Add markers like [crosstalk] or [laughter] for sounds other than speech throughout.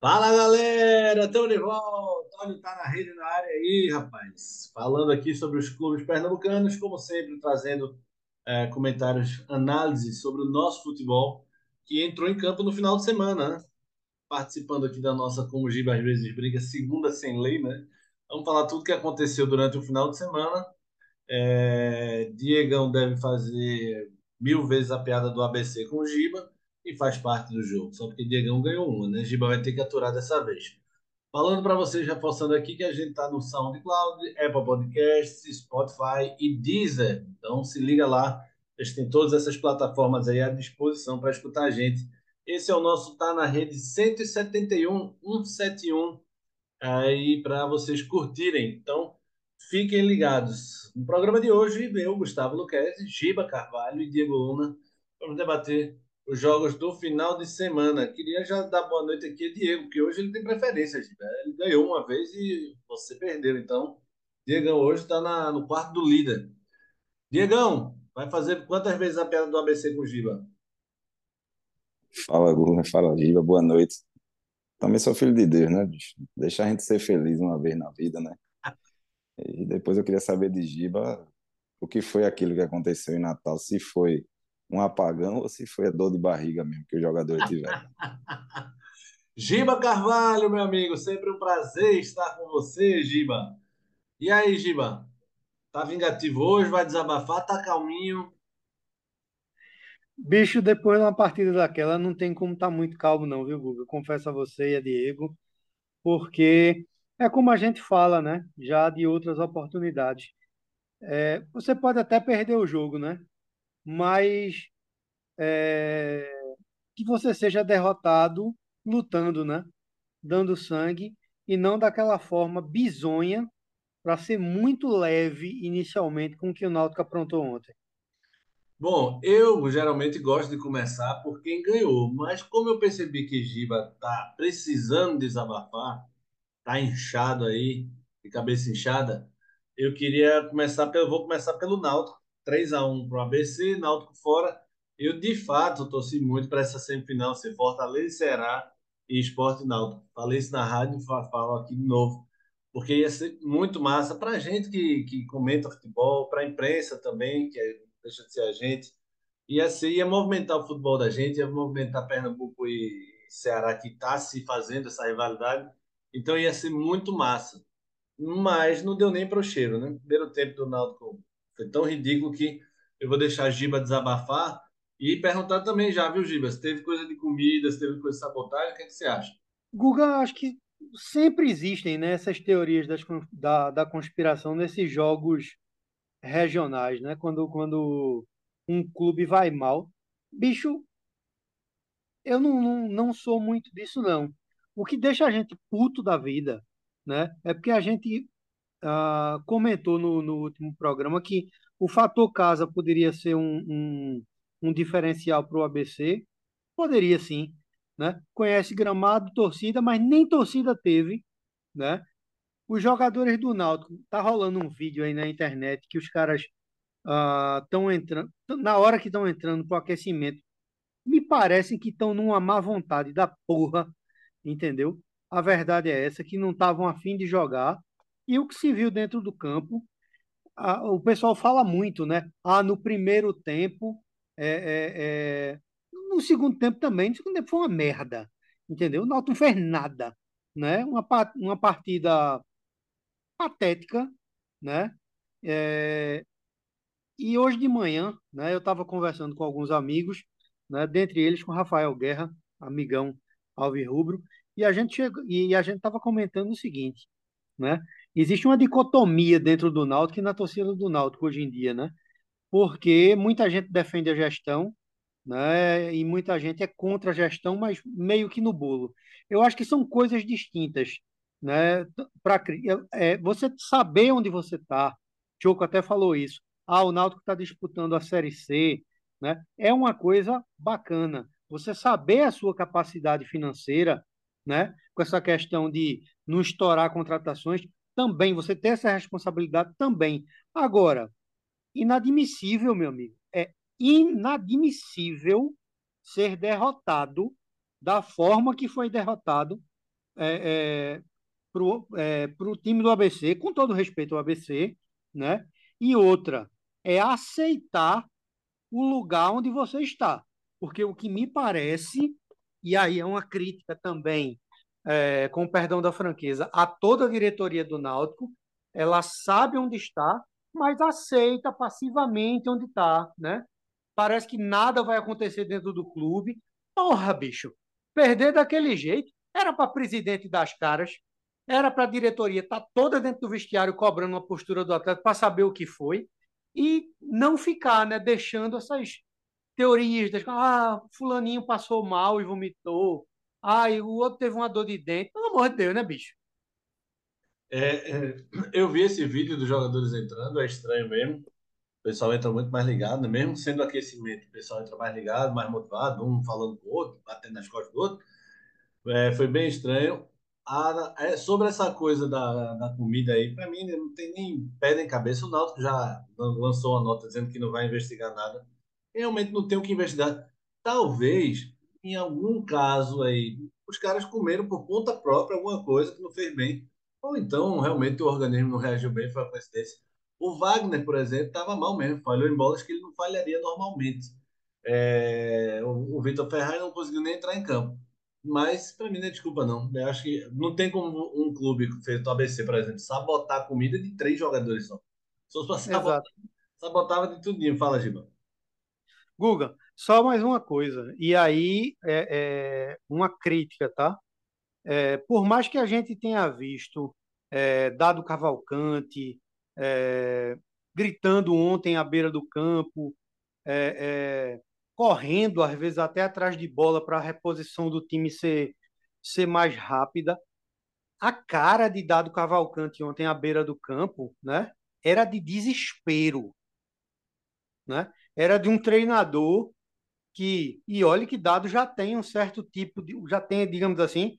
Fala galera, estamos de volta. Olha, tá na rede na área aí, rapaz. Falando aqui sobre os clubes pernambucanos, como sempre, trazendo é, comentários, análises sobre o nosso futebol que entrou em campo no final de semana, né? Participando aqui da nossa, como o Giba às vezes briga, segunda sem lei, né? Vamos falar tudo que aconteceu durante o final de semana. É, Diegão deve fazer mil vezes a piada do ABC com o Giba e faz parte do jogo. Só porque Diegão ganhou uma, né? Giba vai ter que aturar dessa vez. Falando para vocês, reforçando aqui que a gente está no SoundCloud, Apple Podcasts, Spotify e Deezer. Então se liga lá, gente tem todas essas plataformas aí à disposição para escutar a gente. Esse é o nosso Tá na Rede 171, 171, aí para vocês curtirem. Então fiquem ligados. No programa de hoje, eu, Gustavo Luquezzi, Giba Carvalho e Diego Luna, vamos debater os jogos do final de semana. Queria já dar boa noite aqui a Diego, porque hoje ele tem preferência. Ele ganhou uma vez e você perdeu. Então, Diegão hoje está no quarto do líder. Diegão, vai fazer quantas vezes a piada do ABC com o Giba? Fala, Gula, fala, Giba, boa noite. Também sou filho de Deus, né? Deixa a gente ser feliz uma vez na vida, né? E depois eu queria saber de Giba o que foi aquilo que aconteceu em Natal, se foi um apagão ou se foi a dor de barriga mesmo que os jogadores tiveram. [laughs] Giba Carvalho, meu amigo, sempre um prazer estar com você, Giba. E aí, Giba? Tá vingativo hoje? Vai desabafar? Tá calminho? Bicho, depois de uma partida daquela, não tem como estar tá muito calmo, não, viu, Guga? Confesso a você e a Diego, porque é como a gente fala, né? Já de outras oportunidades. É, você pode até perder o jogo, né? Mas é, que você seja derrotado lutando, né? Dando sangue e não daquela forma bizonha para ser muito leve inicialmente com o que o Náutico aprontou ontem. Bom, eu geralmente gosto de começar por quem ganhou, mas como eu percebi que Giba tá precisando desabafar, tá inchado aí, de cabeça inchada, eu queria começar pelo, vou começar pelo Náutico, 3 a 1 para o ABC, Náutico fora. Eu, de fato, torci muito para essa semifinal ser Fortaleza e Ceará e Esporte Náutico. Falei isso na rádio falo aqui de novo, porque ia ser muito massa para a gente que, que comenta futebol, para a imprensa também, que é, deixa de ser a gente. Ia, ser, ia movimentar o futebol da gente, ia movimentar Pernambuco e Ceará, que está se fazendo essa rivalidade. Então ia ser muito massa. Mas não deu nem para o cheiro, né? Primeiro tempo do Náutico foi tão ridículo que eu vou deixar a Giba desabafar e perguntar também já, viu, Giba? Se teve coisa de comida, se teve coisa de sabotagem, o que, é que você acha? Guga, acho que sempre existem né, essas teorias das, da, da conspiração nesses jogos regionais, né? Quando, quando um clube vai mal. Bicho, eu não, não, não sou muito disso, não. O que deixa a gente puto da vida, né? É porque a gente uh, comentou no, no último programa que o fator casa poderia ser um, um, um diferencial para o ABC. Poderia sim. Né? Conhece gramado, torcida, mas nem torcida teve. Né? Os jogadores do Náutico, tá rolando um vídeo aí na internet que os caras estão uh, entrando, na hora que estão entrando para o aquecimento, me parecem que estão numa má vontade da porra, entendeu? A verdade é essa, que não estavam afim de jogar, e o que se viu dentro do campo, o pessoal fala muito, né? Ah, no primeiro tempo, é, é, é... no segundo tempo também, no segundo tempo foi uma merda, entendeu? O Náutico não fez nada, né? Uma, uma partida patética, né? É... E hoje de manhã, né, eu estava conversando com alguns amigos, né, dentre eles com Rafael Guerra, amigão Alvirrubro, e a gente e a gente estava comentando o seguinte, né? Existe uma dicotomia dentro do Náutico e na torcida do Náutico hoje em dia, né? Porque muita gente defende a gestão, né? E muita gente é contra a gestão, mas meio que no bolo. Eu acho que são coisas distintas, né? Para é, você saber onde você está. Choco até falou isso. Ah, o Náutico está disputando a Série C, né? É uma coisa bacana. Você saber a sua capacidade financeira, né? Com essa questão de não estourar contratações, também, você tem essa responsabilidade também. Agora, inadmissível, meu amigo, é inadmissível ser derrotado da forma que foi derrotado é, é, para o é, time do ABC, com todo respeito ao ABC, né? E outra é aceitar o lugar onde você está. Porque o que me parece, e aí é uma crítica também, é, com perdão da franqueza, a toda a diretoria do Náutico, ela sabe onde está, mas aceita passivamente onde está, né? Parece que nada vai acontecer dentro do clube. Porra, bicho, perder daquele jeito era para presidente das caras, era para a diretoria estar tá toda dentro do vestiário cobrando uma postura do atleta para saber o que foi e não ficar, né, deixando essas teorias, de, ah, fulaninho passou mal e vomitou, e o outro teve uma dor de dente. Pelo amor de Deus, né, bicho? É, é, eu vi esse vídeo dos jogadores entrando, é estranho mesmo. O pessoal entra muito mais ligado, né? mesmo sendo aquecimento, o pessoal entra mais ligado, mais motivado, um falando com o outro, batendo nas costas do outro. É, foi bem estranho. A, é, sobre essa coisa da, da comida aí, para mim não tem nem pé nem cabeça. O Náutico já lançou uma nota dizendo que não vai investigar nada. Realmente não tem o que investigar. Talvez, em algum caso aí, os caras comeram por conta própria alguma coisa que não fez bem. Ou então, realmente, o organismo não reagiu bem, foi uma coincidência. O Wagner, por exemplo, estava mal mesmo, falhou em bolas que ele não falharia normalmente. É, o, o Vitor Ferraz não conseguiu nem entrar em campo. Mas, para mim, não é desculpa, não. Eu acho que não tem como um clube feito o ABC, por exemplo, sabotar a comida de três jogadores só. Se fosse sabotar, sabotava de tudinho. Fala, Giba. Guga, só mais uma coisa. E aí, é, é uma crítica, tá? É, por mais que a gente tenha visto é, Dado Cavalcante é, gritando ontem à beira do campo, é, é, correndo, às vezes até atrás de bola para a reposição do time ser, ser mais rápida, a cara de Dado Cavalcante ontem à beira do campo né, era de desespero. Né? Era de um treinador que, e olhe que Dado já tem um certo tipo de, já tem, digamos assim,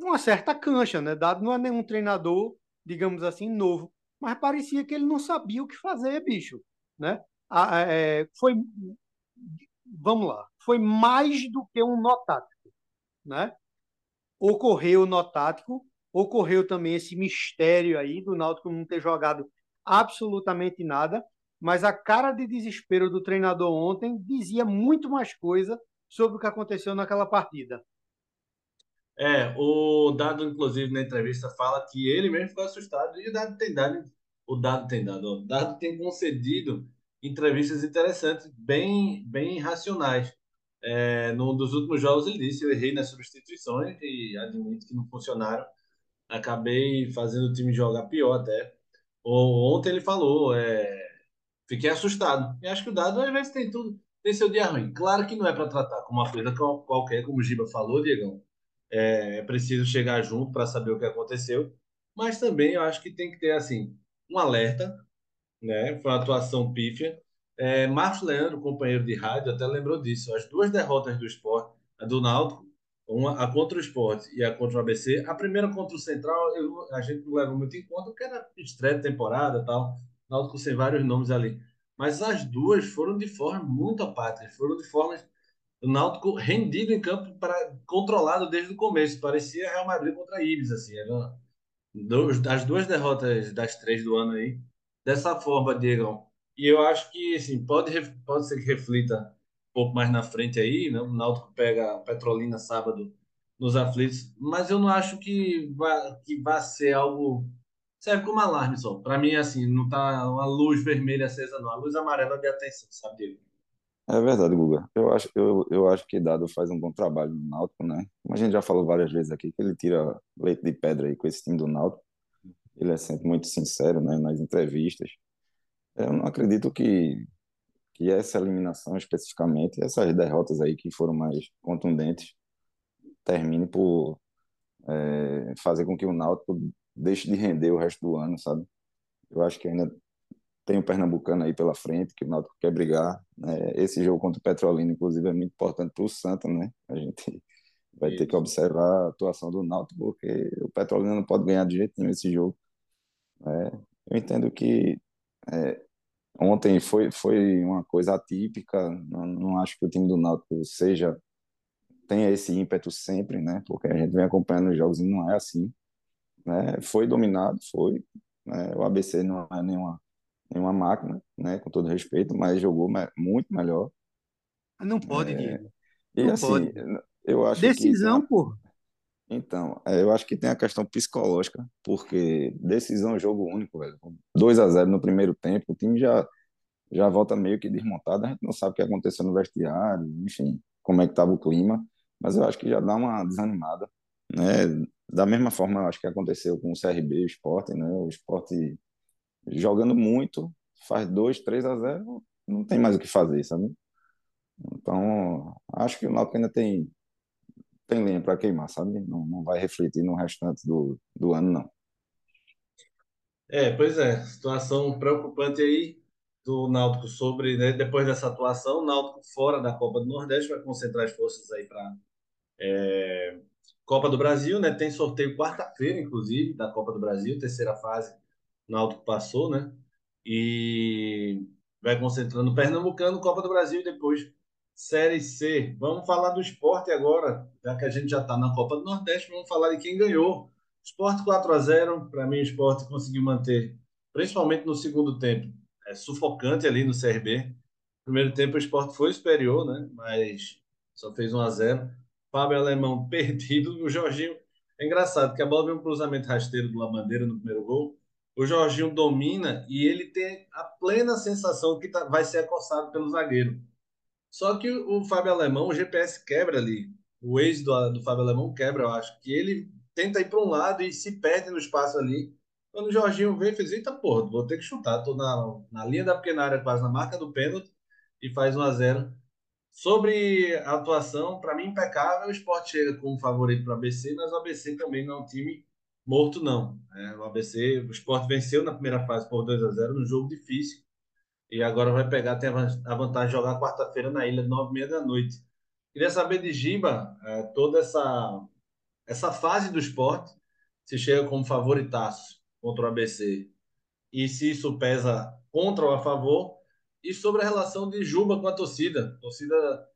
uma certa cancha, né? Dado não é nenhum treinador, digamos assim, novo, mas parecia que ele não sabia o que fazer, bicho, né? é, foi, vamos lá, foi mais do que um nó tático, né? Ocorreu o nó tático, ocorreu também esse mistério aí do Náutico não ter jogado absolutamente nada, mas a cara de desespero do treinador ontem dizia muito mais coisa sobre o que aconteceu naquela partida. É, o Dado, inclusive, na entrevista, fala que ele mesmo ficou assustado e o Dado tem dado, o Dado tem dado, o Dado tem concedido entrevistas interessantes, bem, bem racionais. É, num dos últimos jogos ele disse, eu errei nas substituições e admito que não funcionaram. Acabei fazendo o time jogar pior até. Ontem ele falou, é, fiquei assustado. E acho que o Dado às vezes tem tudo, tem seu dia ruim. Claro que não é para tratar como uma coisa qualquer, como o Giba falou, Diegão é, é preciso chegar junto para saber o que aconteceu, mas também eu acho que tem que ter assim um alerta, né? Foi uma atuação pífia. É, Marcos Leandro, companheiro de rádio, até lembrou disso. As duas derrotas do esporte, a do Náutico, uma, a contra o esporte e a contra o ABC. A primeira contra o Central, eu, a gente não leva muito em conta, porque era estreia de temporada tal. Náutico sem vários nomes ali. Mas as duas foram de forma muito apática, foram de formas o Náutico rendido em campo para controlado desde o começo. Parecia Real Madrid contra Ibis, assim. Era as duas derrotas das três do ano aí. Dessa forma, Diego. E eu acho que, assim, pode, pode ser que reflita um pouco mais na frente aí, né? O Náutico pega a Petrolina sábado nos aflitos, mas eu não acho que vá, que vá ser algo serve como alarme só. Para mim, assim, não tá uma luz vermelha acesa, não. A luz amarela de atenção, sabe, Diego? É verdade, Guga. Eu acho, eu, eu acho que Dado faz um bom trabalho no Náutico, né? Como a gente já falou várias vezes aqui, que ele tira leite de pedra aí com esse time do Náutico. Ele é sempre muito sincero, né, nas entrevistas. Eu não acredito que, que essa eliminação especificamente, essas derrotas aí que foram mais contundentes, termine por é, fazer com que o Náutico deixe de render o resto do ano, sabe? Eu acho que ainda tem o Pernambucano aí pela frente, que o Náutico quer brigar. Né? Esse jogo contra o Petrolina, inclusive, é muito importante para o Santa, né? A gente [laughs] vai ter que observar a atuação do Náutico, porque o Petrolina não pode ganhar de jeito nenhum esse jogo. É, eu entendo que é, ontem foi, foi uma coisa atípica, não, não acho que o time do Náutico seja tenha esse ímpeto sempre, né? Porque a gente vem acompanhando os jogos e não é assim, né? Foi dominado, foi. Né? O ABC não é nenhuma, nenhuma máquina, né? Com todo respeito, mas jogou muito melhor. Não pode, é... Diego. E não assim, pode. eu acho Decisão, que... pô. Então, é, eu acho que tem a questão psicológica, porque decisão é jogo único, velho. 2 a 0 no primeiro tempo, o time já já volta meio que desmontado, a gente não sabe o que aconteceu no vestiário, enfim, como é que estava o clima, mas eu acho que já dá uma desanimada, né? Da mesma forma, acho que aconteceu com o CRB, o Sport, né? O Sport jogando muito, faz 2, 3 a 0, não tem mais o que fazer, sabe? Então, acho que o Náutico ainda tem tem lenha para queimar, sabe? Não, não vai refletir no restante do, do ano, não. É, pois é, situação preocupante aí do Náutico sobre, né, depois dessa atuação, o Náutico fora da Copa do Nordeste vai concentrar as forças aí para é, Copa do Brasil, né? Tem sorteio quarta-feira, inclusive, da Copa do Brasil, terceira fase, Náutico passou, né? E vai concentrando Pernambucano, Copa do Brasil e depois Série C. Vamos falar do esporte agora, já que a gente já está na Copa do Nordeste, vamos falar de quem ganhou. Esporte 4 a 0 para mim o esporte conseguiu manter, principalmente no segundo tempo, é, sufocante ali no CRB. Primeiro tempo o esporte foi superior, né? Mas só fez 1 a 0 Fábio Alemão [laughs] perdido. O Jorginho. É engraçado que a bola veio um cruzamento rasteiro do Labandeira no primeiro gol. O Jorginho domina e ele tem a plena sensação que tá, vai ser acossado pelo zagueiro. Só que o, Fábio Alemão, o GPS quebra ali. O ex do, do Fábio Alemão quebra, eu acho. Que ele tenta ir para um lado e se perde no espaço ali. Quando o Jorginho veio, fez, eita porra, vou ter que chutar. Tô na, na linha da pequena área, quase na marca do pênalti, e faz 1 a 0 Sobre a atuação, para mim, impecável. O esporte chega como favorito para o ABC, mas o ABC também não é um time morto, não. É, o ABC, o esporte venceu na primeira fase por 2 a 0 num jogo difícil. E agora vai pegar, tem a vantagem de jogar quarta-feira na ilha, nove e meia da noite. Queria saber de Giba, é, toda essa, essa fase do esporte, se chega como favoritaço contra o ABC e se isso pesa contra ou a favor, e sobre a relação de Juba com a torcida. A torcida.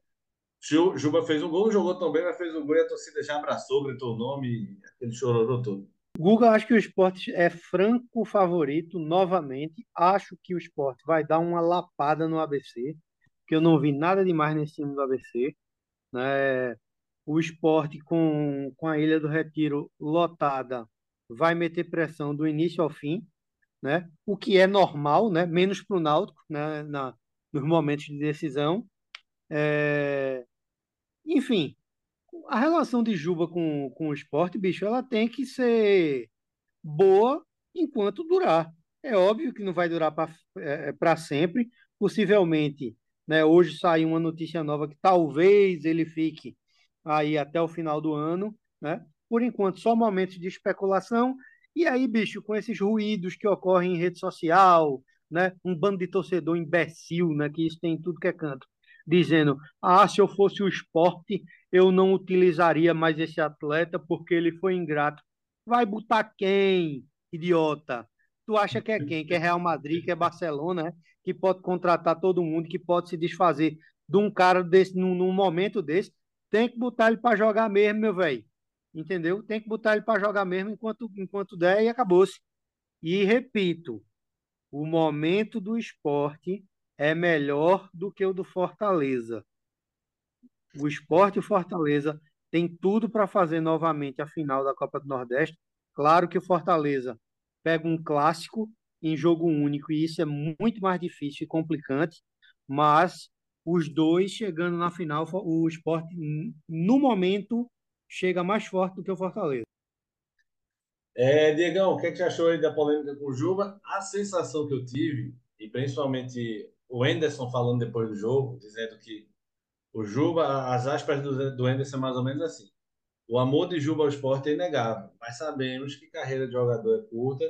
Juba fez um gol, jogou também, mas fez um gol e a torcida já abraçou, gritou o nome, aquele chororô todo. Guga, acho que o esporte é franco favorito novamente. Acho que o esporte vai dar uma lapada no ABC, que eu não vi nada demais nesse time do ABC. Né? O esporte com, com a Ilha do Retiro lotada vai meter pressão do início ao fim, né? o que é normal, né? menos para o Náutico né? Na, nos momentos de decisão. É... Enfim, a relação de Juba com, com o esporte, bicho, ela tem que ser boa enquanto durar. É óbvio que não vai durar para é, sempre. Possivelmente, né, hoje saiu uma notícia nova que talvez ele fique aí até o final do ano, né? Por enquanto, só momentos de especulação. E aí, bicho, com esses ruídos que ocorrem em rede social, né? Um bando de torcedor imbecil, né? Que isso tem em tudo que é canto, dizendo: ah, se eu fosse o esporte, eu não utilizaria mais esse atleta porque ele foi ingrato. Vai botar quem, idiota? Tu acha que é quem? Que é Real Madrid, que é Barcelona, né? que pode contratar todo mundo, que pode se desfazer de um cara desse num, num momento desse? Tem que botar ele para jogar mesmo, meu velho. Entendeu? Tem que botar ele para jogar mesmo enquanto, enquanto der e acabou-se. E repito, o momento do esporte é melhor do que o do Fortaleza. O Esporte e o Fortaleza tem tudo para fazer novamente a final da Copa do Nordeste. Claro que o Fortaleza pega um clássico em jogo único e isso é muito mais difícil e complicante, mas os dois chegando na final, o esporte, no momento, chega mais forte do que o Fortaleza. É, Diegão, o que, é que você achou aí da polêmica com o Juba? A sensação que eu tive, e principalmente o Enderson falando depois do jogo, dizendo que o Juba, as aspas do, do Anderson é mais ou menos assim. O amor de Juba ao esporte é inegável, mas sabemos que carreira de jogador é curta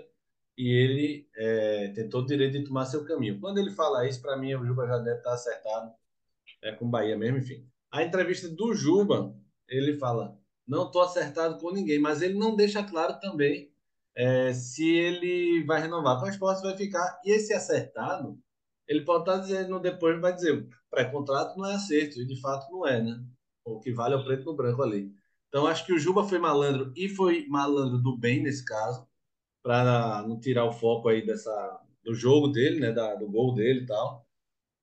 e ele é, tem todo o direito de tomar seu caminho. Quando ele fala isso, para mim, o Juba já deve estar acertado é, com o Bahia mesmo, enfim. A entrevista do Juba, ele fala: não estou acertado com ninguém, mas ele não deixa claro também é, se ele vai renovar com o esporte, vai ficar. E esse acertado ele pode estar dizendo depois, vai dizer, pré-contrato não é acerto, e de fato não é, né? O que vale é o preto no branco ali. Então acho que o Juba foi malandro e foi malandro do bem nesse caso, para não tirar o foco aí dessa do jogo dele, né, da, do gol dele e tal.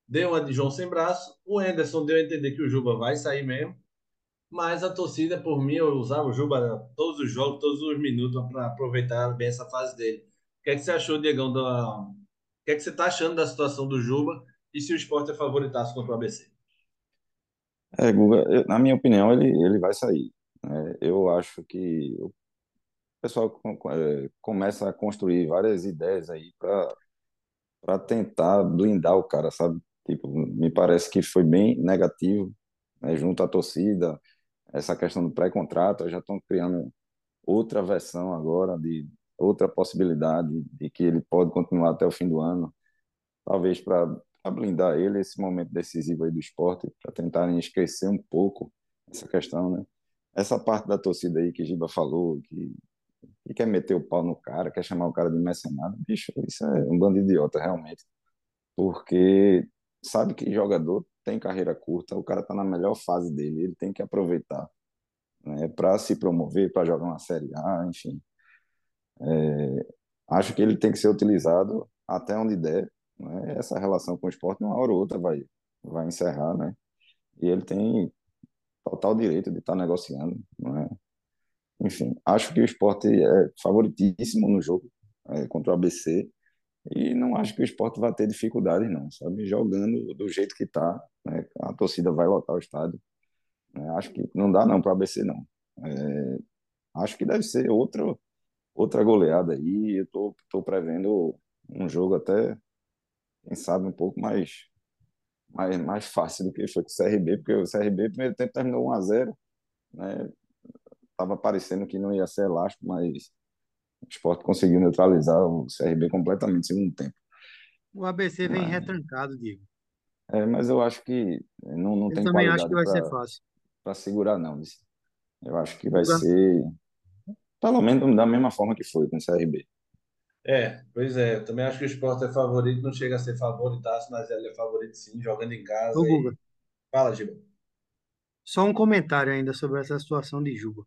Deu uma de João sem braço. O Anderson deu a entender que o Juba vai sair mesmo. Mas a torcida, por mim, eu usava o Juba todos os jogos, todos os minutos para aproveitar bem essa fase dele. O que é que você achou, Diegão, da... o que é que você está achando da situação do Juba e se o esporte é favoritaço contra o ABC? É, Guga, na minha opinião, ele, ele vai sair. né? Eu acho que o pessoal é, começa a construir várias ideias aí para tentar blindar o cara, sabe? Tipo, me parece que foi bem negativo, né, junto à torcida, essa questão do pré-contrato, já estão criando outra versão agora de outra possibilidade de que ele pode continuar até o fim do ano, talvez para blindar ele esse momento decisivo aí do esporte, para tentarem esquecer um pouco essa questão, né? Essa parte da torcida aí que Giba falou, que, que quer meter o pau no cara, quer chamar o cara de mercenário, bicho, isso é um bando de idiota, realmente. Porque sabe que jogador tem carreira curta, o cara tá na melhor fase dele, ele tem que aproveitar, né, para se promover, para jogar uma Série A, enfim. É, acho que ele tem que ser utilizado até onde der, né? Essa relação com o esporte, uma hora ou outra vai, vai encerrar, né? E ele tem total direito de estar negociando, né? Enfim, acho que o esporte é favoritíssimo no jogo é, contra o ABC e não acho que o esporte vai ter dificuldade, não, sabe? Jogando do jeito que está, né? A torcida vai lotar o estádio. né? Acho que não dá não para ABC, não. É, acho que deve ser outro, outra goleada aí. Eu tô, tô prevendo um jogo até, quem sabe, um pouco mais, mais, mais fácil do que foi com o CRB, porque o CRB, primeiro tempo, terminou 1 a 0 né? Parecendo que não ia ser elástico, mas o Sport conseguiu neutralizar o CRB completamente no segundo tempo. O ABC vem Mas, retrancado, Diego. é, mas eu acho que não, não Eu tem também acho que vai ser para fácil. para segurar, não. Vice. Eu acho que vai Guga, ser, pelo menos, da mesma forma que foi com o CRB. É, pois é, eu também acho que o esporte é favorito, não chega a ser favoritaço, mas ele é favorito sim, jogando em casa ô Guga, e. Fala, Giba. só um comentário ainda sobre essa situação de Juba.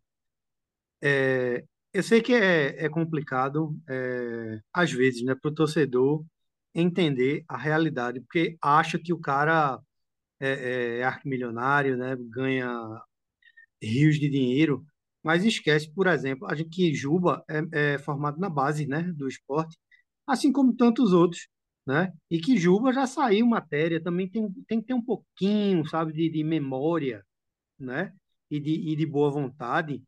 É, eu sei que é, é complicado, é, às vezes, né, para o torcedor entender a realidade, porque acha que o cara é, é arquimilionário, né, ganha rios de dinheiro, mas esquece, por exemplo, a gente que Juba é, é formado na base, né, do esporte, assim como tantos outros, né, e que Juba já saiu matéria, também tem, tem que ter um pouquinho, sabe, de, de memória, né, e de, e de boa vontade,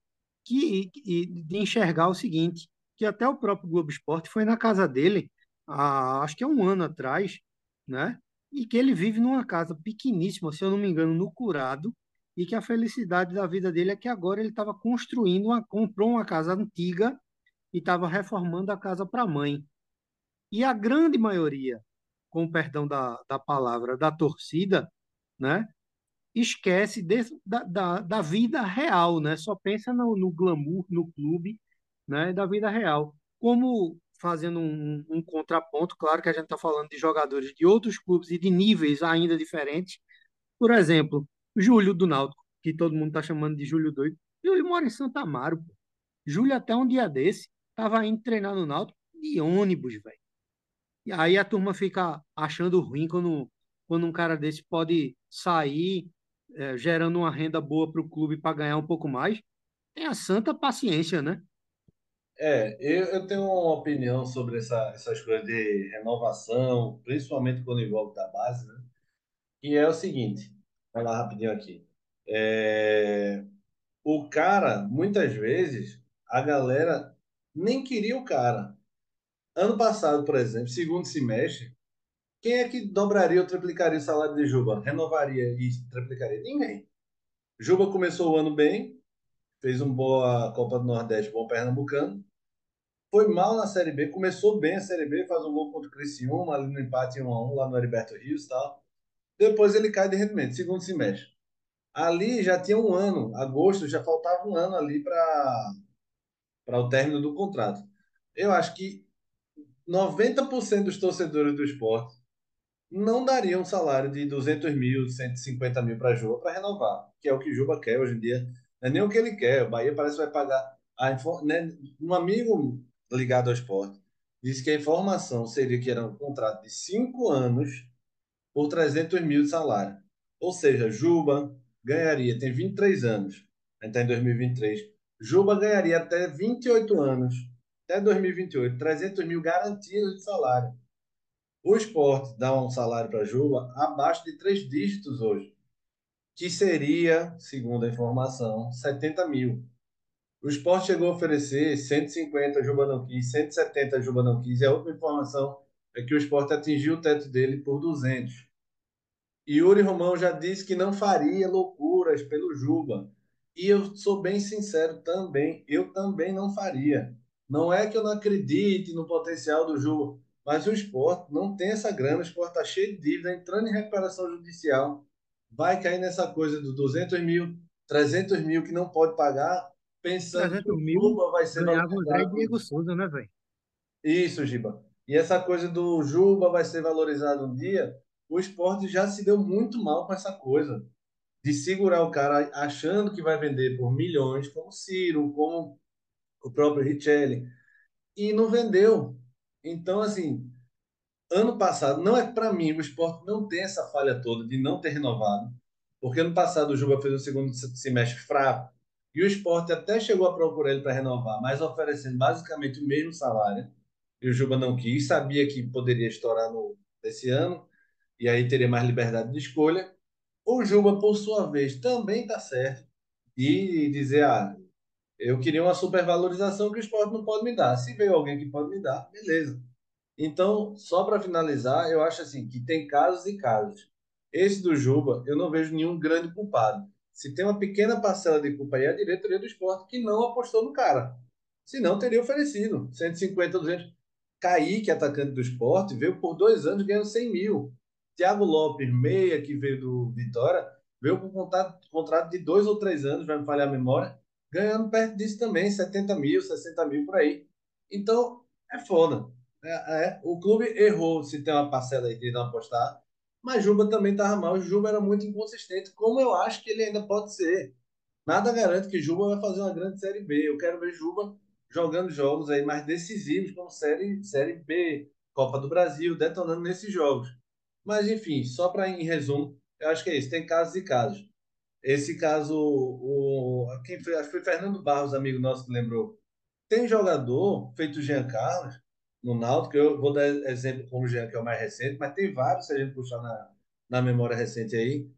que, de enxergar o seguinte, que até o próprio Globo Esporte foi na casa dele, há, acho que é um ano atrás, né, e que ele vive numa casa pequeníssima, se eu não me engano, no Curado, e que a felicidade da vida dele é que agora ele estava construindo, uma, comprou uma casa antiga e estava reformando a casa para a mãe. E a grande maioria, com o perdão da, da palavra, da torcida, né, esquece desse, da, da, da vida real, né? Só pensa no, no glamour, no clube, né? Da vida real. Como fazendo um, um contraponto, claro que a gente está falando de jogadores de outros clubes e de níveis ainda diferentes. Por exemplo, Júlio do Náutico, que todo mundo está chamando de Júlio doido. Júlio mora em Santa Amaro, pô. Júlio até um dia desse estava indo treinar no Náutico de ônibus, velho. E aí a turma fica achando ruim quando, quando um cara desse pode sair eh, gerando uma renda boa para o clube para ganhar um pouco mais. Tenha santa paciência, né? É, eu, eu tenho uma opinião sobre essa, essas coisas de renovação, principalmente quando envolve da base, né? Que é o seguinte, vai lá rapidinho aqui. É, o cara, muitas vezes, a galera nem queria o cara. Ano passado, por exemplo, segundo semestre, quem é que dobraria ou triplicaria o salário de Juba? Renovaria e triplicaria? Ninguém. Juba começou o ano bem, fez uma boa Copa do Nordeste, bom Pernambucano. Foi mal na Série B, começou bem a Série B, faz um gol contra o Criciúma, ali no empate 1 a 1 lá no Heriberto Rios e tal. Depois ele cai de rendimento, segundo semestre. Ali já tinha um ano, agosto, já faltava um ano ali para o término do contrato. Eu acho que 90% dos torcedores do esporte não daria um salário de 200 mil, 150 mil para Juba para renovar, que é o que Juba quer hoje em dia. Não é nem o que ele quer. O Bahia parece que vai pagar. A, né? Um amigo ligado ao esporte disse que a informação seria que era um contrato de cinco anos por 300 mil de salário. Ou seja, Juba ganharia, tem 23 anos, está em 2023. Juba ganharia até 28 anos, até 2028, 300 mil garantidos de salário. O esporte dá um salário para Juba abaixo de três dígitos hoje, que seria, segundo a informação, 70 mil. O esporte chegou a oferecer 150, Juba não quis, 170, Juba não quis. E a última informação é que o esporte atingiu o teto dele por 200. E Yuri Romão já disse que não faria loucuras pelo Juba. E eu sou bem sincero também, eu também não faria. Não é que eu não acredite no potencial do Juba, mas o esporte não tem essa grana, o esporte está cheio de dívida, entrando em recuperação judicial, vai cair nessa coisa dos 200 mil, 300 mil que não pode pagar, pensando que o Juba vai ser valorizado. Diego Souza, né, velho? Isso, Giba. E essa coisa do Juba vai ser valorizado um dia, o esporte já se deu muito mal com essa coisa de segurar o cara achando que vai vender por milhões, como Ciro, como o próprio Richelli, e não vendeu. Então, assim, ano passado, não é para mim, o esporte não tem essa falha toda de não ter renovado, porque ano passado o Juba fez o segundo semestre fraco, e o esporte até chegou a procurar ele para renovar, mas oferecendo basicamente o mesmo salário, e o Juba não quis, sabia que poderia estourar no, esse ano, e aí teria mais liberdade de escolha. O Juba, por sua vez, também está certo de dizer, ah, eu queria uma supervalorização que o esporte não pode me dar. Se veio alguém que pode me dar, beleza. Então, só para finalizar, eu acho assim que tem casos e casos. Esse do Juba, eu não vejo nenhum grande culpado. Se tem uma pequena parcela de culpa aí, é a diretoria do esporte que não apostou no cara. Se não, teria oferecido 150, 200. Kaique, atacante do esporte, veio por dois anos ganhando 100 mil. Thiago Lopes, meia, que veio do Vitória, veio com contrato, contrato de dois ou três anos, vai me falhar a memória, ganhando perto disso também, 70 mil, 60 mil por aí. Então, é foda. É, é, o clube errou se tem uma parcela aí de não apostar, mas Juba também estava mal. Juba era muito inconsistente, como eu acho que ele ainda pode ser. Nada garante que Juba vai fazer uma grande Série B. Eu quero ver Juba jogando jogos aí mais decisivos, como Série, série B, Copa do Brasil, detonando nesses jogos. Mas, enfim, só para em resumo, eu acho que é isso. Tem casos e casos. Esse caso, o, quem foi, acho que foi Fernando Barros, amigo nosso, que lembrou. Tem jogador, feito Jean Carlos, no Náutico, eu vou dar exemplo como o Jean, que é o mais recente, mas tem vários, se a gente puxar na, na memória recente aí.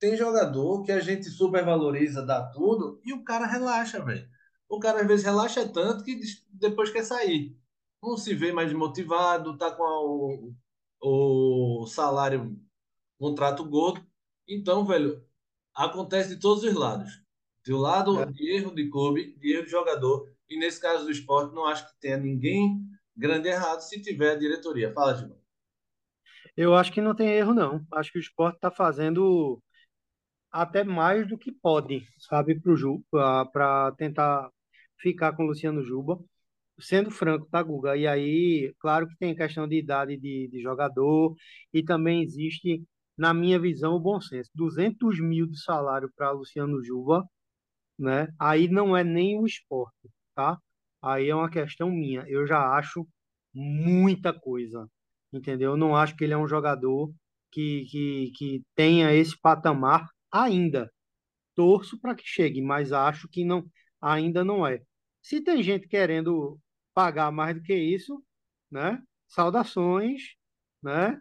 Tem jogador que a gente supervaloriza, dá tudo, e o cara relaxa, velho. O cara às vezes relaxa tanto que depois quer sair. Não se vê mais motivado, tá com a, o, o salário, contrato gordo. Então, velho, acontece de todos os lados. Do lado é. de erro de clube, de erro de jogador. E nesse caso do esporte, não acho que tenha ninguém grande errado se tiver a diretoria. Fala, Gilmar. Eu acho que não tem erro, não. Acho que o esporte está fazendo até mais do que pode, sabe, para tentar ficar com o Luciano Juba. Sendo franco, tá, Guga? E aí, claro que tem questão de idade de, de jogador e também existe na minha visão, o bom senso. 200 mil de salário para Luciano Juba, né? Aí não é nem o esporte, tá? Aí é uma questão minha. Eu já acho muita coisa, entendeu? Eu não acho que ele é um jogador que, que, que tenha esse patamar ainda. Torço para que chegue, mas acho que não, ainda não é. Se tem gente querendo pagar mais do que isso, né? Saudações, né?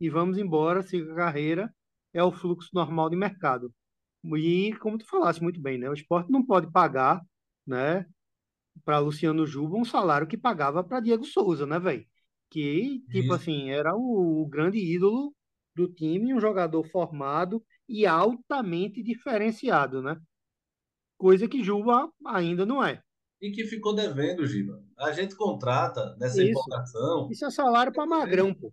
E vamos embora, siga a carreira, é o fluxo normal de mercado. E como tu falaste muito bem, né? O esporte não pode pagar, né, para Luciano Juba um salário que pagava para Diego Souza, né, velho? Que, tipo Isso. assim, era o, o, grande ídolo do time, um jogador formado e altamente diferenciado, né? Coisa que Juba ainda não é. E que ficou devendo, Giba. A gente contrata nessa Isso. empolgação. Isso é salário para magrão, pô.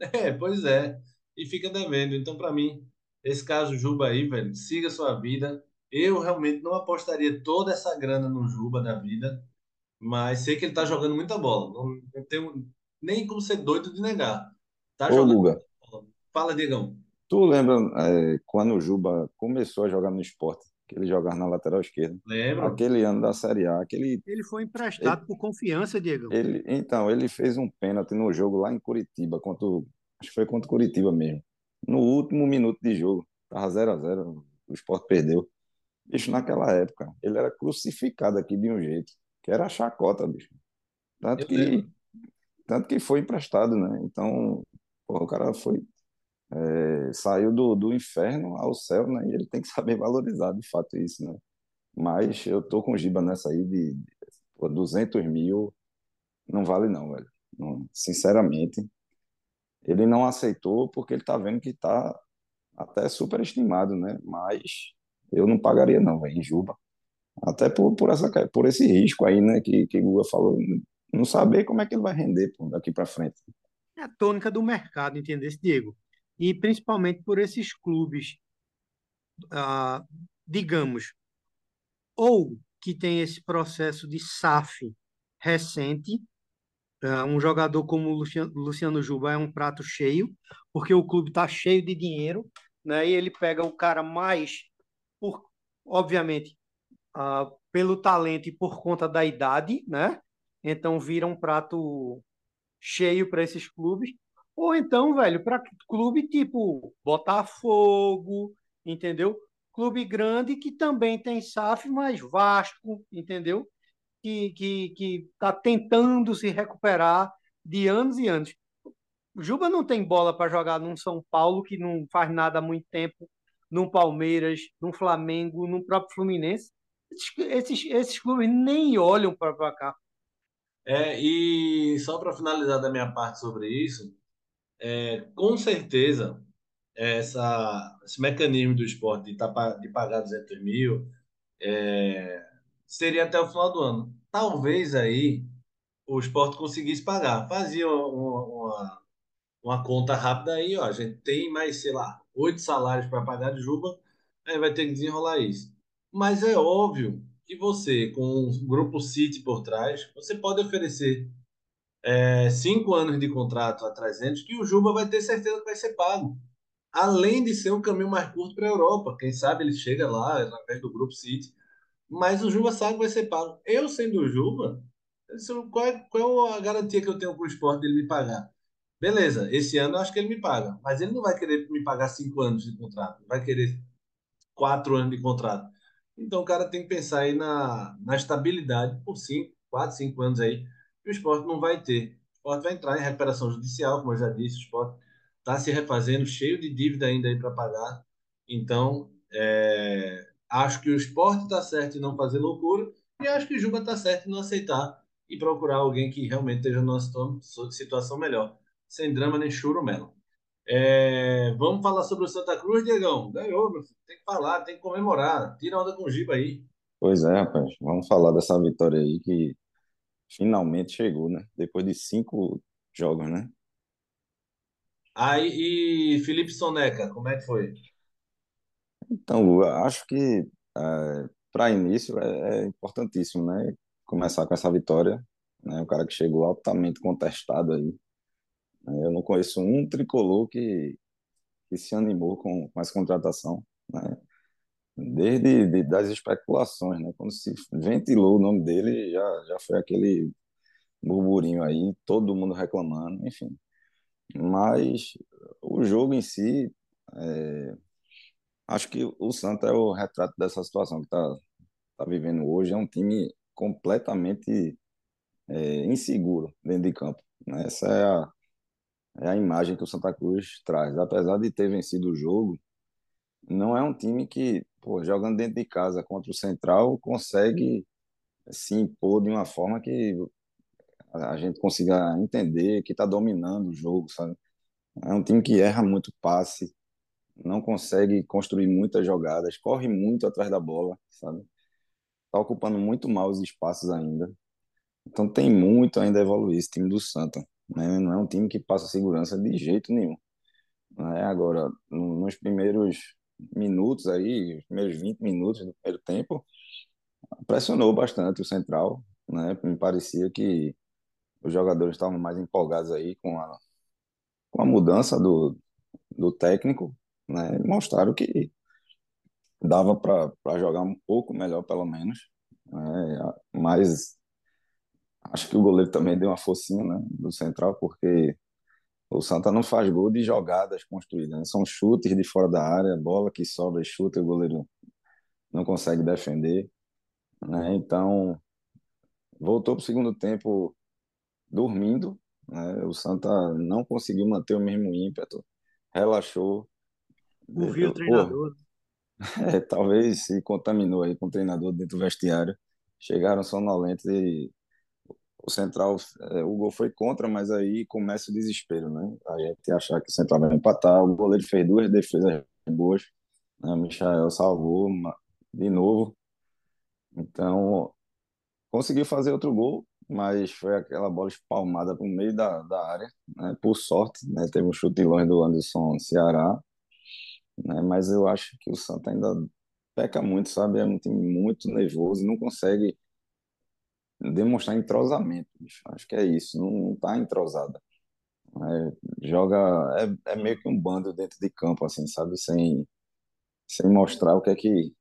É, pois é. E fica devendo. Então, para mim, esse caso Juba aí, velho, siga sua vida. Eu realmente não apostaria toda essa grana no Juba da vida, mas sei que ele tá jogando muita bola. Não, não tenho nem como ser doido de negar. Tá Ô, Luga, Fala, Diegão. Tu lembra é, quando o Juba começou a jogar no esporte, que ele jogava na lateral esquerda? Lembro. Aquele ano da Série A, aquele, Ele foi emprestado ele, por confiança, Diego. ele, então, ele fez um pênalti no jogo lá em Curitiba, contra, acho que foi contra o Curitiba mesmo. No último minuto de jogo, tava zero a zero o Sport perdeu. Bicho, naquela época, ele era crucificado aqui de um jeito, que era a chacota, bicho. Tanto Eu que, lembro. tanto que foi emprestado, né? Então, porra, o cara foi, é, saiu do, do inferno ao céu, né? E ele tem que [laughs] saber valorizar, de fato, isso, né? Mas eu tô com Giba nessa aí de, de pô, 200 mil, não vale não, velho. Não, sinceramente, ele não aceitou porque ele tá vendo que tá até superestimado, né? Mas eu não pagaria não, velho, em Juba. Até por, por, essa, por esse risco aí, né? Que, que o Guga falou, não saber como é que ele vai render pô, daqui para frente. É a tônica do mercado, entendeu, Diego? E principalmente por esses clubes, ah, digamos, ou que tem esse processo de SAF recente, ah, um jogador como o Luciano, Juba é um prato cheio, porque o clube está cheio de dinheiro, né? E ele pega o cara mais, por, obviamente, ah, pelo talento e por conta da idade, né? Então vira um prato cheio para esses clubes. Ou então, velho, para clube tipo Botafogo, entendeu? Clube grande que também tem SAF, mas Vasco, entendeu? Que, que, que tá tentando se recuperar de anos e anos. Juba não tem bola para jogar num São Paulo que não faz nada há muito tempo, num Palmeiras, num Flamengo, num próprio Fluminense. Esses, esses clubes nem olham para cá. É, e só para finalizar da minha parte sobre isso, é, com certeza essa, esse mecanismo do esporte de, tá, de pagar 200 mil é, seria até o final do ano. Talvez aí o esporte conseguisse pagar. Fazia uma, uma, uma conta rápida aí, ó. A gente tem mais, sei lá, oito salários para pagar de Juba, aí vai ter que desenrolar isso. Mas é óbvio que você, com um grupo City por trás, você pode oferecer é, cinco anos de contrato a 300 que o Juba vai ter certeza que vai ser pago. Além de ser um caminho mais curto para a Europa. Quem sabe ele chega lá através do grupo City. Mas o Juba sabe que vai ser pago. Eu, sendo o Juba, qual é, qual é a garantia que eu tenho com o esporte dele me pagar? Beleza, esse ano eu acho que ele me paga. Mas ele não vai querer me pagar cinco anos de contrato. Vai querer quatro anos de contrato. Então o cara tem que pensar aí na, na estabilidade por cinco, quatro, cinco anos aí, o esporte não vai ter. O esporte vai entrar em recuperação judicial, como eu já disse, o esporte está se refazendo, cheio de dívida ainda aí para pagar. Então, é, acho que o esporte está certo em não fazer loucura, e acho que o Juba está certo em não aceitar e procurar alguém que realmente esteja numa situa- situação melhor. Sem drama nem choro melo. É, vamos falar sobre o Santa Cruz, Diegão. Ganhou, meu filho. Tem que falar, tem que comemorar. Tira onda com o Giba aí. Pois é, rapaz, vamos falar dessa vitória aí que finalmente chegou, né? Depois de cinco jogos, né? Aí, e Felipe Soneca, como é que foi? Então, acho que para início é, é importantíssimo, né? Começar com essa vitória, né? O cara que chegou altamente contestado aí. Eu não conheço um tricolor que, que se animou com, com essa contratação, né? Desde de, das especulações, né? Quando se ventilou o nome dele, já, já foi aquele burburinho aí, todo mundo reclamando, enfim. Mas o jogo em si, é, acho que o Santa é o retrato dessa situação que está tá vivendo hoje. É um time completamente é, inseguro dentro de campo. Né? Essa é a, é a imagem que o Santa Cruz traz. Apesar de ter vencido o jogo, não é um time que, pô, jogando dentro de casa contra o Central, consegue se impor de uma forma que a gente consiga entender que está dominando o jogo, sabe? É um time que erra muito passe, não consegue construir muitas jogadas, corre muito atrás da bola, sabe? Tá ocupando muito mal os espaços ainda. Então tem muito ainda a evoluir esse time do Santa, né? Não é um time que passa segurança de jeito nenhum. Né? Agora, no- nos primeiros minutos aí, os primeiros 20 minutos do primeiro tempo, pressionou bastante o Central, né? Me parecia que os jogadores estavam mais empolgados aí com a, com a mudança do, do técnico, né? Mostraram que dava para jogar um pouco melhor, pelo menos. Né? Mas acho que o goleiro também deu uma focinha né, do central, porque o Santa não faz gol de jogadas construídas. Né? São chutes de fora da área, bola que sobra e chuta o goleiro não consegue defender. Né? Então, voltou para o segundo tempo dormindo. Né? O Santa não conseguiu manter o mesmo ímpeto, relaxou. Ouviu o treinador. [laughs] É, talvez se contaminou aí com o treinador dentro do vestiário. Chegaram sonolentos e o Central, é, o gol foi contra, mas aí começa o desespero, né? A gente achar que o Central vai empatar. O goleiro fez duas defesas boas, né? o Michael salvou de novo. Então, conseguiu fazer outro gol, mas foi aquela bola espalmada para o meio da, da área, né? Por sorte, né? Teve um chute longe do Anderson Ceará, né? Mas eu acho que o Santa ainda peca muito, sabe? É um time muito nervoso, não consegue demonstrar entrosamento, bicho. Acho que é isso, não, não tá entrosada. É, joga, é, é meio que um bando dentro de campo, assim, sabe? Sem, sem mostrar o que é que,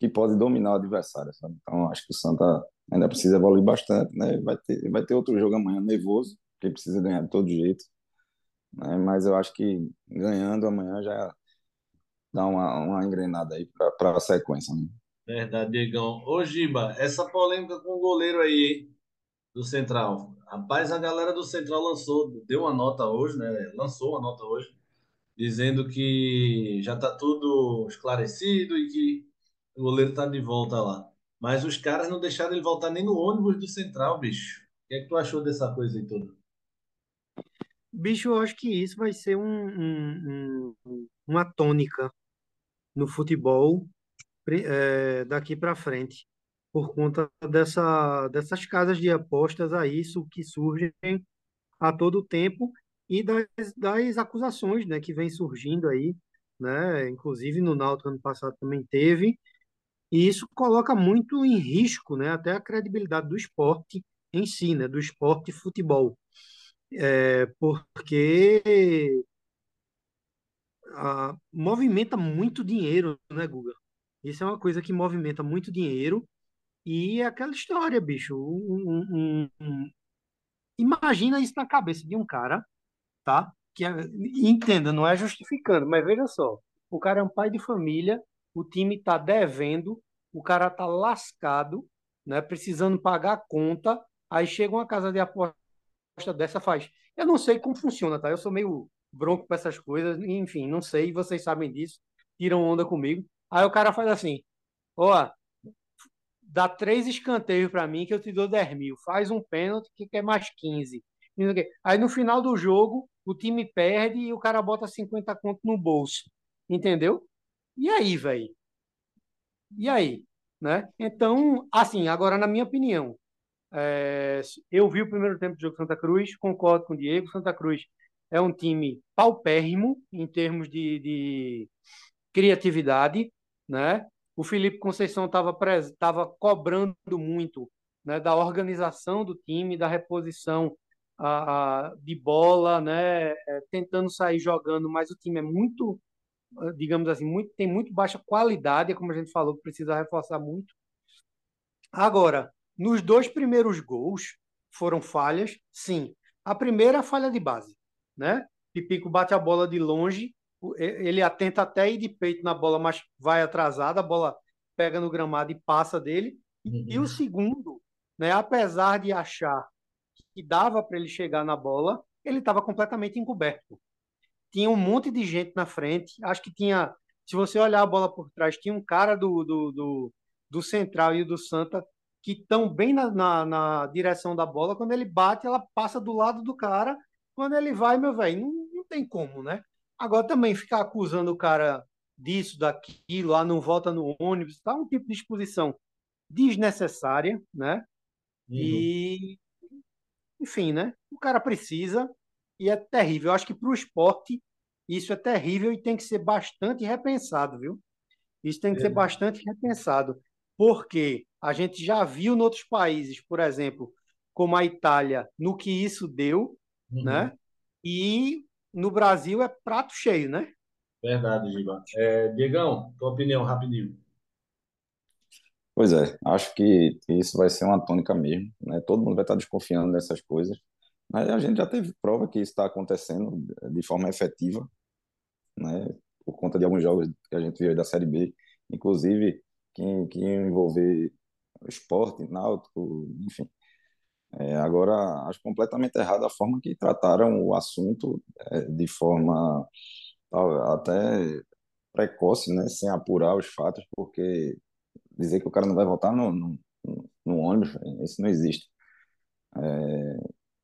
que pode dominar o adversário, sabe? Então, acho que o Santa ainda precisa evoluir bastante, né? Vai ter, vai ter outro jogo amanhã nervoso, que precisa ganhar de todo jeito, né? Mas eu acho que ganhando amanhã já dá uma, uma engrenada aí para a sequência, né? Verdade, Diegão. Ô, Giba, essa polêmica com o goleiro aí? Do Central. Rapaz, a galera do Central lançou, deu uma nota hoje, né? Lançou uma nota hoje, dizendo que já tá tudo esclarecido e que o goleiro tá de volta lá. Mas os caras não deixaram ele voltar nem no ônibus do Central, bicho. O que é que tu achou dessa coisa aí toda? Bicho, eu acho que isso vai ser um, um, um, uma tônica no futebol é, daqui para frente, por conta dessa, dessas casas de apostas a isso que surgem a todo tempo e das, das acusações né, que vem surgindo aí, né, inclusive no Náutico ano passado também teve, e isso coloca muito em risco né, até a credibilidade do esporte em si, né, do esporte futebol. É, porque a, movimenta muito dinheiro, né, Guga? Isso é uma coisa que movimenta muito dinheiro e é aquela história, bicho. Um, um, um, imagina isso na cabeça de um cara, tá? Que é, entenda, não é justificando, mas veja só. O cara é um pai de família, o time tá devendo, o cara tá lascado, né? Precisando pagar a conta. Aí chega uma casa de aposta dessa faz. Eu não sei como funciona, tá? Eu sou meio bronco com essas coisas, enfim, não sei, vocês sabem disso, tiram onda comigo. Aí o cara faz assim: ó, dá três escanteios para mim que eu te dou 10 mil. Faz um pênalti que quer mais 15. Aí no final do jogo, o time perde e o cara bota 50 conto no bolso. Entendeu? E aí, velho? E aí? Né? Então, assim, agora na minha opinião, é, eu vi o primeiro tempo do jogo Santa Cruz, concordo com o Diego. Santa Cruz é um time paupérrimo em termos de, de criatividade, né? O Felipe Conceição estava cobrando muito, né, da organização do time, da reposição a, a, de bola, né, é, tentando sair jogando, mas o time é muito, digamos assim, muito, tem muito baixa qualidade, como a gente falou, precisa reforçar muito. Agora, nos dois primeiros gols foram falhas, sim. A primeira é falha de base, né? Pipico bate a bola de longe ele atenta até ir de peito na bola, mas vai atrasado, a bola pega no gramado e passa dele. Uhum. E o segundo, né, apesar de achar que dava para ele chegar na bola, ele estava completamente encoberto. Tinha um monte de gente na frente, acho que tinha, se você olhar a bola por trás, tinha um cara do, do, do, do Central e do Santa que estão bem na, na, na, direção da bola. Quando ele bate, ela passa do lado do cara. Quando ele vai, meu velho, não, não tem como, né? Agora também ficar acusando o cara disso, daquilo, lá não volta no ônibus, tá um tipo de exposição desnecessária, né? Uhum. E enfim, né? O cara precisa e é terrível. Eu acho que para o esporte isso é terrível e tem que ser bastante repensado, viu? Isso tem que é. ser bastante repensado, porque a gente já viu em outros países, por exemplo, como a Itália, no que isso deu, uhum. né? E no Brasil é prato cheio, né? Verdade, Giba. É, Diegão, tua opinião, rapidinho. Pois é, acho que isso vai ser uma tônica mesmo, né? Todo mundo vai estar desconfiando dessas coisas, mas a gente já teve prova que isso está acontecendo de forma efetiva, né? Por conta de alguns jogos que a gente viu aí da Série B, inclusive que, que envolver esporte, náutico, enfim. É, agora, acho completamente errada a forma que trataram o assunto é, de forma até precoce, né? Sem apurar os fatos, porque dizer que o cara não vai voltar no, no, no ônibus, isso não existe. É,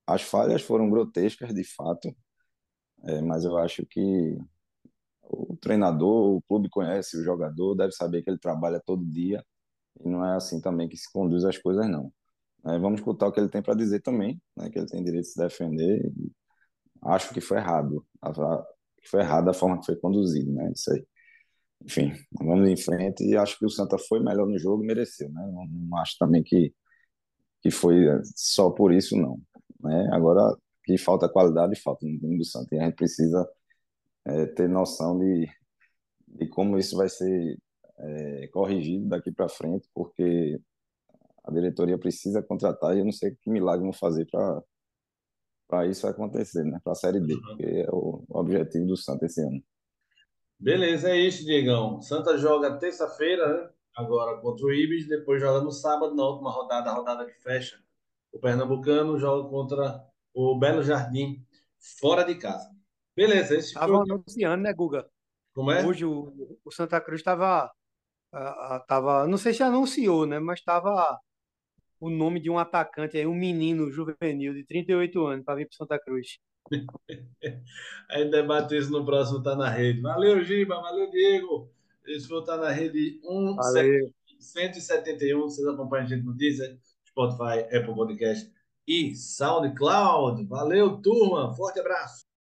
as falhas foram grotescas, de fato, é, mas eu acho que o treinador, o clube conhece o jogador, deve saber que ele trabalha todo dia e não é assim também que se conduz as coisas, não. É, vamos escutar o que ele tem para dizer também, né, que ele tem direito de se defender. Acho que foi errado, que foi errado a forma que foi conduzido, né, isso aí enfim, vamos em frente e acho que o Santa foi melhor no jogo, mereceu, né? Não, não acho também que que foi só por isso não, né? Agora que falta qualidade, falta no time do Santa e a gente precisa é, ter noção de de como isso vai ser é, corrigido daqui para frente, porque a diretoria precisa contratar e eu não sei que milagre vão fazer para para isso acontecer, né? Para a Série D, uhum. que é o objetivo do Santa esse ano. Beleza, é isso, Diegão. Santa joga terça-feira, né? Agora contra o Ibis, depois joga no sábado, na última rodada, a rodada que fecha. O Pernambucano joga contra o Belo Jardim, fora de casa. Beleza, esse Estava foi... anunciando, né, Guga? Como é? Hoje o, o Santa Cruz estava. Tava, não sei se anunciou, né? Mas estava o nome de um atacante aí, um menino juvenil de 38 anos, para vir para Santa Cruz. [laughs] A gente debate isso no próximo Tá na Rede. Valeu, Giba. Valeu, Diego. Esse foi o Tá na Rede 171. Vocês acompanham a gente no Deezer, Spotify, Apple Podcast e SoundCloud. Valeu, turma. Forte abraço.